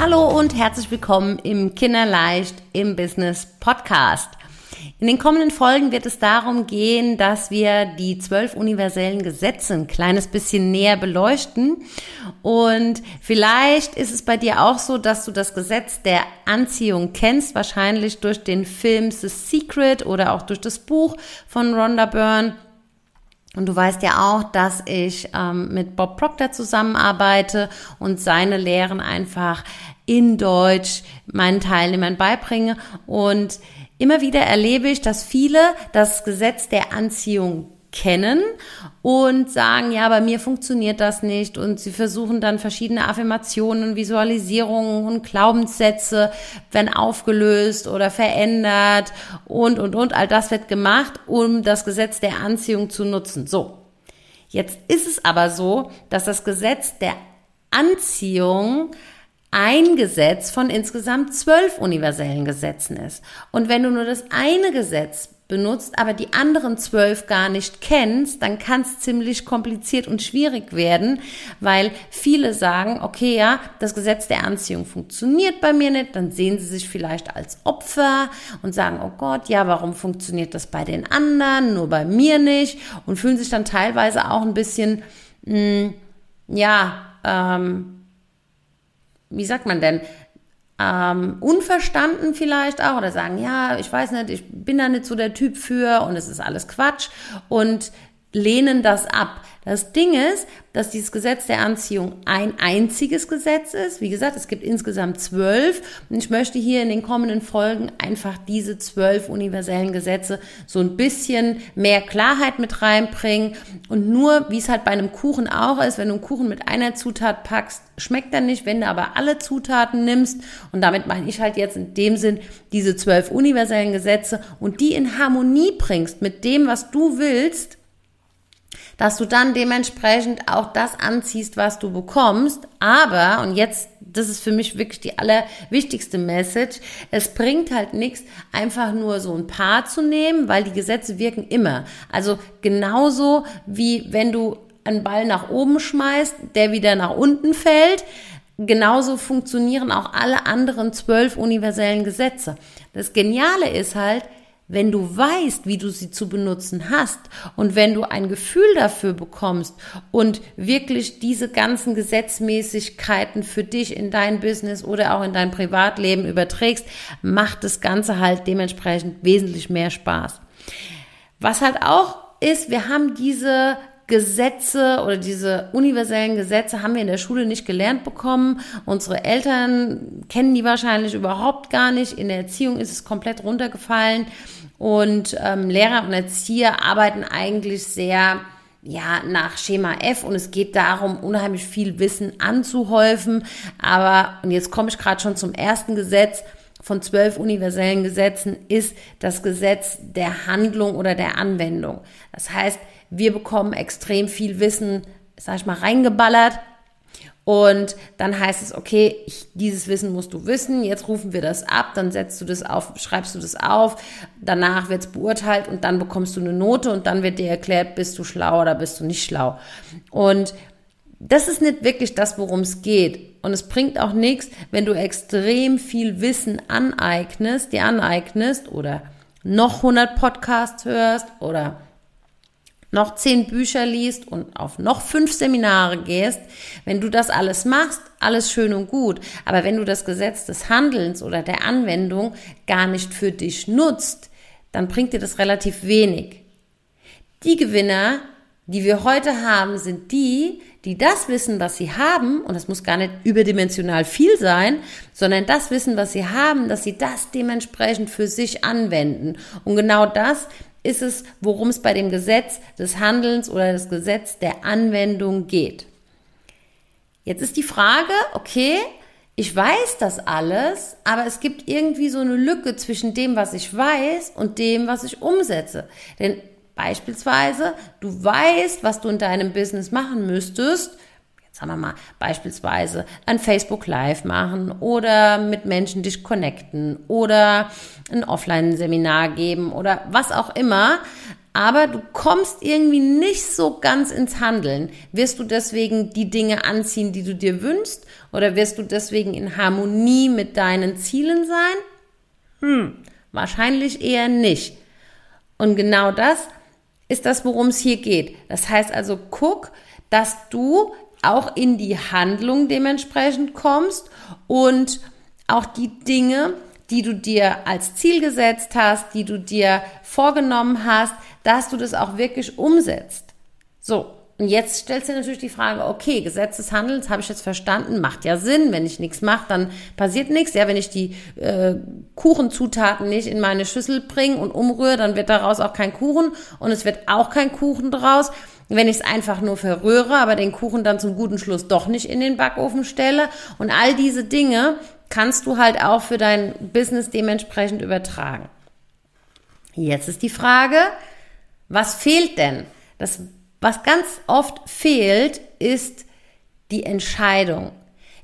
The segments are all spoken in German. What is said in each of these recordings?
Hallo und herzlich willkommen im Kinderleicht im Business Podcast. In den kommenden Folgen wird es darum gehen, dass wir die zwölf universellen Gesetze ein kleines bisschen näher beleuchten. Und vielleicht ist es bei dir auch so, dass du das Gesetz der Anziehung kennst, wahrscheinlich durch den Film The Secret oder auch durch das Buch von Rhonda Byrne. Und du weißt ja auch, dass ich ähm, mit Bob Proctor zusammenarbeite und seine Lehren einfach in Deutsch meinen Teilnehmern beibringe. Und immer wieder erlebe ich, dass viele das Gesetz der Anziehung kennen und sagen, ja, bei mir funktioniert das nicht und sie versuchen dann verschiedene Affirmationen, Visualisierungen und Glaubenssätze werden aufgelöst oder verändert und, und, und. All das wird gemacht, um das Gesetz der Anziehung zu nutzen. So. Jetzt ist es aber so, dass das Gesetz der Anziehung ein Gesetz von insgesamt zwölf universellen Gesetzen ist. Und wenn du nur das eine Gesetz benutzt, aber die anderen zwölf gar nicht kennst, dann kann es ziemlich kompliziert und schwierig werden, weil viele sagen, okay, ja, das Gesetz der Anziehung funktioniert bei mir nicht, dann sehen sie sich vielleicht als Opfer und sagen, oh Gott, ja, warum funktioniert das bei den anderen, nur bei mir nicht? Und fühlen sich dann teilweise auch ein bisschen, mh, hm, ja, ähm, wie sagt man denn, ähm, unverstanden vielleicht auch oder sagen, ja, ich weiß nicht, ich bin da nicht so der Typ für und es ist alles Quatsch. Und lehnen das ab. Das Ding ist, dass dieses Gesetz der Anziehung ein einziges Gesetz ist. Wie gesagt, es gibt insgesamt zwölf. Und ich möchte hier in den kommenden Folgen einfach diese zwölf universellen Gesetze so ein bisschen mehr Klarheit mit reinbringen. Und nur, wie es halt bei einem Kuchen auch ist, wenn du einen Kuchen mit einer Zutat packst, schmeckt er nicht. Wenn du aber alle Zutaten nimmst, und damit meine ich halt jetzt in dem Sinn diese zwölf universellen Gesetze und die in Harmonie bringst mit dem, was du willst, dass du dann dementsprechend auch das anziehst, was du bekommst. Aber, und jetzt, das ist für mich wirklich die allerwichtigste Message, es bringt halt nichts, einfach nur so ein Paar zu nehmen, weil die Gesetze wirken immer. Also genauso wie wenn du einen Ball nach oben schmeißt, der wieder nach unten fällt. Genauso funktionieren auch alle anderen zwölf universellen Gesetze. Das Geniale ist halt, wenn du weißt, wie du sie zu benutzen hast und wenn du ein Gefühl dafür bekommst und wirklich diese ganzen Gesetzmäßigkeiten für dich in dein Business oder auch in dein Privatleben überträgst, macht das Ganze halt dementsprechend wesentlich mehr Spaß. Was halt auch ist, wir haben diese Gesetze oder diese universellen Gesetze haben wir in der Schule nicht gelernt bekommen. Unsere Eltern kennen die wahrscheinlich überhaupt gar nicht. In der Erziehung ist es komplett runtergefallen. Und ähm, Lehrer und Erzieher arbeiten eigentlich sehr ja, nach Schema F und es geht darum, unheimlich viel Wissen anzuhäufen. Aber, und jetzt komme ich gerade schon zum ersten Gesetz von zwölf universellen Gesetzen, ist das Gesetz der Handlung oder der Anwendung. Das heißt, wir bekommen extrem viel Wissen, sag ich mal, reingeballert und dann heißt es, okay, ich, dieses Wissen musst du wissen, jetzt rufen wir das ab, dann setzt du das auf, schreibst du das auf, danach wird es beurteilt und dann bekommst du eine Note und dann wird dir erklärt, bist du schlau oder bist du nicht schlau. Und das ist nicht wirklich das, worum es geht. Und es bringt auch nichts, wenn du extrem viel Wissen aneignest, dir aneignest oder noch 100 Podcasts hörst oder noch zehn Bücher liest und auf noch fünf Seminare gehst, wenn du das alles machst, alles schön und gut. Aber wenn du das Gesetz des Handelns oder der Anwendung gar nicht für dich nutzt, dann bringt dir das relativ wenig. Die Gewinner, die wir heute haben, sind die, die das wissen, was sie haben, und das muss gar nicht überdimensional viel sein, sondern das Wissen, was sie haben, dass sie das dementsprechend für sich anwenden. Und genau das ist es, worum es bei dem Gesetz des Handelns oder das Gesetz der Anwendung geht. Jetzt ist die Frage, okay, ich weiß das alles, aber es gibt irgendwie so eine Lücke zwischen dem, was ich weiß und dem, was ich umsetze. Denn beispielsweise, du weißt, was du in deinem Business machen müsstest, sagen wir mal, beispielsweise ein Facebook Live machen oder mit Menschen dich connecten oder ein Offline-Seminar geben oder was auch immer. aber du kommst irgendwie nicht so ganz ins Handeln. Wirst du deswegen die Dinge anziehen, die du dir wünschst? Oder wirst du deswegen in Harmonie mit deinen Zielen sein? Hm, wahrscheinlich eher nicht. Und genau das ist das, worum es hier geht. Das heißt also, guck, dass du auch in die Handlung dementsprechend kommst und auch die Dinge, die du dir als Ziel gesetzt hast, die du dir vorgenommen hast, dass du das auch wirklich umsetzt. So. Und jetzt stellst du natürlich die Frage, okay, Gesetz des Handelns habe ich jetzt verstanden, macht ja Sinn. Wenn ich nichts mache, dann passiert nichts. Ja, wenn ich die äh, Kuchenzutaten nicht in meine Schüssel bringe und umrühre, dann wird daraus auch kein Kuchen und es wird auch kein Kuchen draus. Wenn ich es einfach nur verrühre, aber den Kuchen dann zum guten Schluss doch nicht in den Backofen stelle und all diese Dinge kannst du halt auch für dein Business dementsprechend übertragen. Jetzt ist die Frage, was fehlt denn? Das, was ganz oft fehlt, ist die Entscheidung.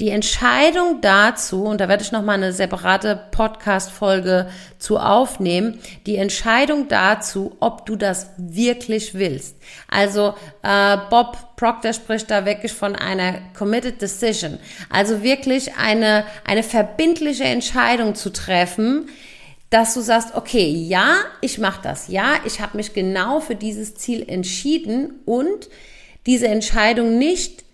Die Entscheidung dazu, und da werde ich nochmal eine separate Podcast-Folge zu aufnehmen, die Entscheidung dazu, ob du das wirklich willst. Also äh, Bob Proctor spricht da wirklich von einer committed decision. Also wirklich eine, eine verbindliche Entscheidung zu treffen, dass du sagst, okay, ja, ich mache das, ja, ich habe mich genau für dieses Ziel entschieden und diese Entscheidung nicht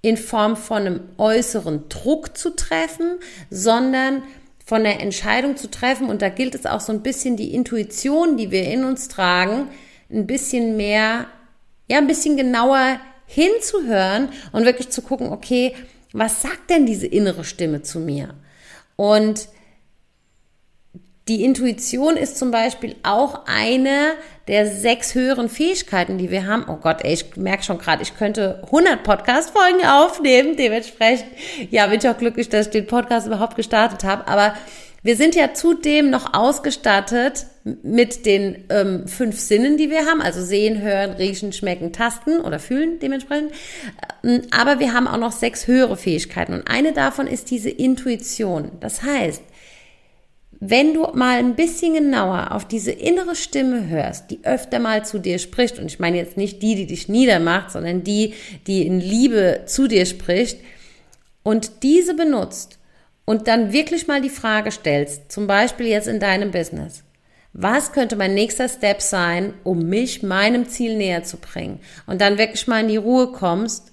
in Form von einem äußeren Druck zu treffen, sondern von der Entscheidung zu treffen. Und da gilt es auch so ein bisschen die Intuition, die wir in uns tragen, ein bisschen mehr, ja, ein bisschen genauer hinzuhören und wirklich zu gucken, okay, was sagt denn diese innere Stimme zu mir? Und die Intuition ist zum Beispiel auch eine der sechs höheren Fähigkeiten, die wir haben. Oh Gott, ey, ich merke schon gerade, ich könnte 100 Podcast-Folgen aufnehmen. Dementsprechend, ja, bin ich auch glücklich, dass ich den Podcast überhaupt gestartet habe. Aber wir sind ja zudem noch ausgestattet mit den ähm, fünf Sinnen, die wir haben, also sehen, hören, riechen, schmecken, tasten oder fühlen dementsprechend. Ähm, aber wir haben auch noch sechs höhere Fähigkeiten und eine davon ist diese Intuition. Das heißt, wenn du mal ein bisschen genauer auf diese innere Stimme hörst, die öfter mal zu dir spricht, und ich meine jetzt nicht die, die dich niedermacht, sondern die, die in Liebe zu dir spricht, und diese benutzt und dann wirklich mal die Frage stellst, zum Beispiel jetzt in deinem Business, was könnte mein nächster Step sein, um mich meinem Ziel näher zu bringen? Und dann wirklich mal in die Ruhe kommst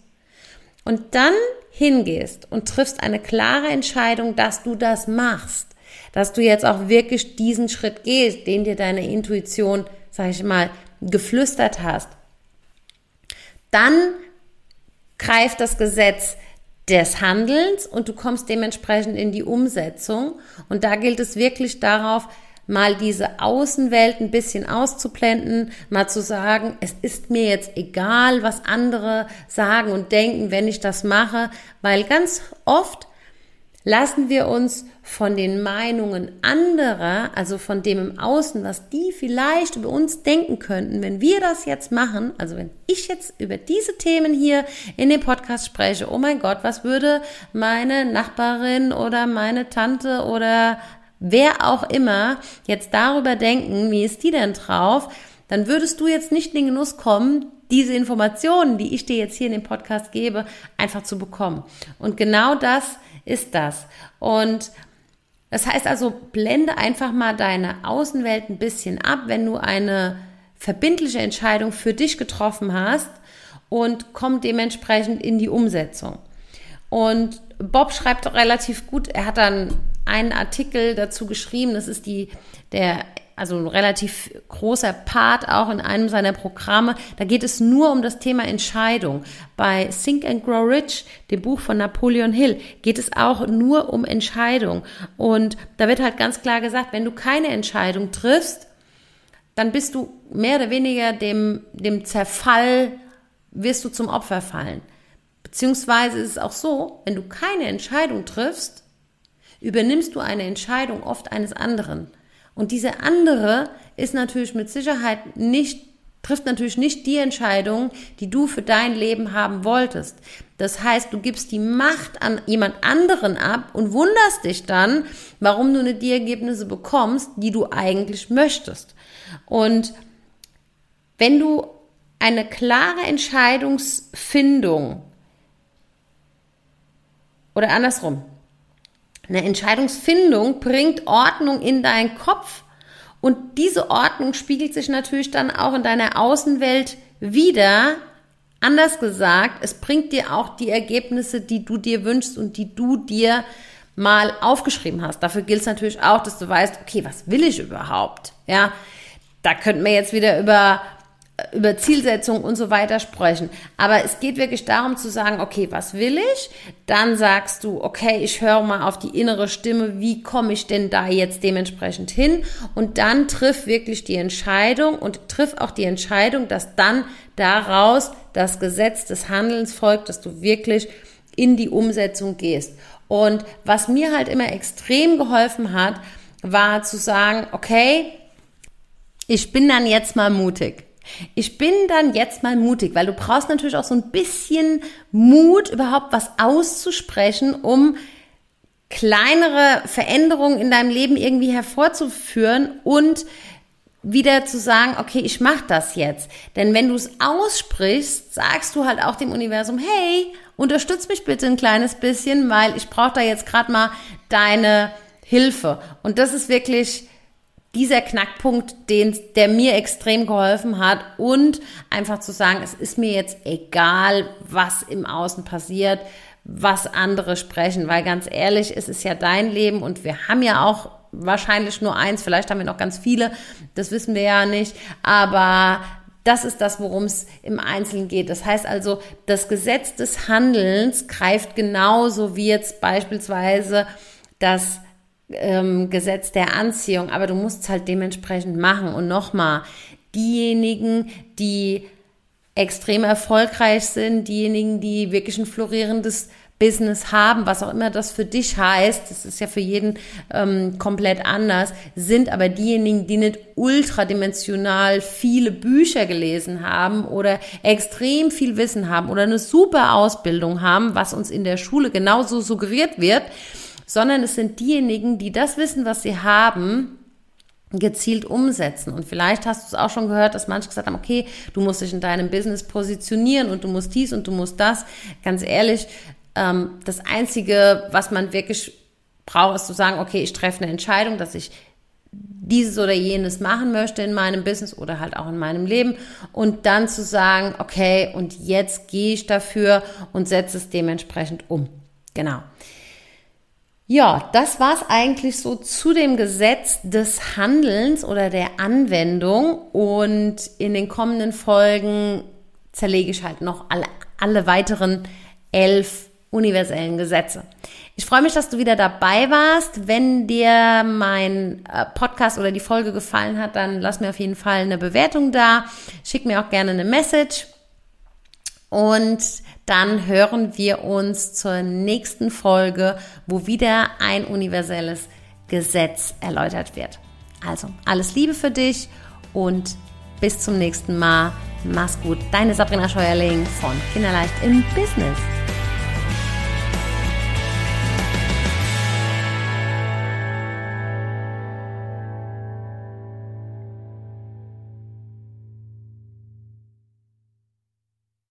und dann hingehst und triffst eine klare Entscheidung, dass du das machst dass du jetzt auch wirklich diesen Schritt gehst, den dir deine Intuition, sag ich mal, geflüstert hast. Dann greift das Gesetz des Handelns und du kommst dementsprechend in die Umsetzung. Und da gilt es wirklich darauf, mal diese Außenwelt ein bisschen auszublenden, mal zu sagen, es ist mir jetzt egal, was andere sagen und denken, wenn ich das mache, weil ganz oft lassen wir uns von den Meinungen anderer, also von dem im Außen, was die vielleicht über uns denken könnten, wenn wir das jetzt machen, also wenn ich jetzt über diese Themen hier in dem Podcast spreche, oh mein Gott, was würde meine Nachbarin oder meine Tante oder wer auch immer jetzt darüber denken, wie ist die denn drauf, dann würdest du jetzt nicht in den Genuss kommen, diese Informationen, die ich dir jetzt hier in dem Podcast gebe, einfach zu bekommen. Und genau das ist das. Und das heißt also, blende einfach mal deine Außenwelt ein bisschen ab, wenn du eine verbindliche Entscheidung für dich getroffen hast und komm dementsprechend in die Umsetzung. Und Bob schreibt relativ gut, er hat dann einen Artikel dazu geschrieben, das ist die, der also ein relativ großer Part auch in einem seiner Programme. Da geht es nur um das Thema Entscheidung. Bei Think and Grow Rich, dem Buch von Napoleon Hill, geht es auch nur um Entscheidung. Und da wird halt ganz klar gesagt, wenn du keine Entscheidung triffst, dann bist du mehr oder weniger dem, dem Zerfall, wirst du zum Opfer fallen. Beziehungsweise ist es auch so, wenn du keine Entscheidung triffst, übernimmst du eine Entscheidung oft eines anderen. Und diese andere ist natürlich mit Sicherheit nicht, trifft natürlich nicht die Entscheidung, die du für dein Leben haben wolltest. Das heißt, du gibst die Macht an jemand anderen ab und wunderst dich dann, warum du nicht die Ergebnisse bekommst, die du eigentlich möchtest. Und wenn du eine klare Entscheidungsfindung oder andersrum, eine Entscheidungsfindung bringt Ordnung in deinen Kopf und diese Ordnung spiegelt sich natürlich dann auch in deiner Außenwelt wieder. Anders gesagt, es bringt dir auch die Ergebnisse, die du dir wünschst und die du dir mal aufgeschrieben hast. Dafür gilt es natürlich auch, dass du weißt, okay, was will ich überhaupt? Ja, da könnten wir jetzt wieder über über Zielsetzung und so weiter sprechen. Aber es geht wirklich darum zu sagen, okay, was will ich? Dann sagst du, okay, ich höre mal auf die innere Stimme, wie komme ich denn da jetzt dementsprechend hin? Und dann triff wirklich die Entscheidung und triff auch die Entscheidung, dass dann daraus das Gesetz des Handelns folgt, dass du wirklich in die Umsetzung gehst. Und was mir halt immer extrem geholfen hat, war zu sagen, okay, ich bin dann jetzt mal mutig. Ich bin dann jetzt mal mutig, weil du brauchst natürlich auch so ein bisschen Mut, überhaupt was auszusprechen, um kleinere Veränderungen in deinem Leben irgendwie hervorzuführen und wieder zu sagen, okay, ich mache das jetzt. Denn wenn du es aussprichst, sagst du halt auch dem Universum, hey, unterstütz mich bitte ein kleines bisschen, weil ich brauche da jetzt gerade mal deine Hilfe. Und das ist wirklich dieser Knackpunkt, den, der mir extrem geholfen hat und einfach zu sagen, es ist mir jetzt egal, was im Außen passiert, was andere sprechen, weil ganz ehrlich, es ist ja dein Leben und wir haben ja auch wahrscheinlich nur eins, vielleicht haben wir noch ganz viele, das wissen wir ja nicht, aber das ist das, worum es im Einzelnen geht. Das heißt also, das Gesetz des Handelns greift genauso wie jetzt beispielsweise das ähm, Gesetz der Anziehung, aber du musst es halt dementsprechend machen. Und nochmal, diejenigen, die extrem erfolgreich sind, diejenigen, die wirklich ein florierendes Business haben, was auch immer das für dich heißt, das ist ja für jeden ähm, komplett anders, sind aber diejenigen, die nicht ultradimensional viele Bücher gelesen haben oder extrem viel Wissen haben oder eine super Ausbildung haben, was uns in der Schule genauso suggeriert wird, sondern es sind diejenigen, die das Wissen, was sie haben, gezielt umsetzen. Und vielleicht hast du es auch schon gehört, dass manche gesagt haben, okay, du musst dich in deinem Business positionieren und du musst dies und du musst das. Ganz ehrlich, ähm, das Einzige, was man wirklich braucht, ist zu sagen, okay, ich treffe eine Entscheidung, dass ich dieses oder jenes machen möchte in meinem Business oder halt auch in meinem Leben und dann zu sagen, okay, und jetzt gehe ich dafür und setze es dementsprechend um. Genau. Ja, das war's eigentlich so zu dem Gesetz des Handelns oder der Anwendung. Und in den kommenden Folgen zerlege ich halt noch alle, alle weiteren elf universellen Gesetze. Ich freue mich, dass du wieder dabei warst. Wenn dir mein äh, Podcast oder die Folge gefallen hat, dann lass mir auf jeden Fall eine Bewertung da. Schick mir auch gerne eine Message. Und dann hören wir uns zur nächsten Folge, wo wieder ein universelles Gesetz erläutert wird. Also, alles Liebe für dich und bis zum nächsten Mal. Mach's gut. Deine Sabrina Scheuerling von Kinderleicht im Business.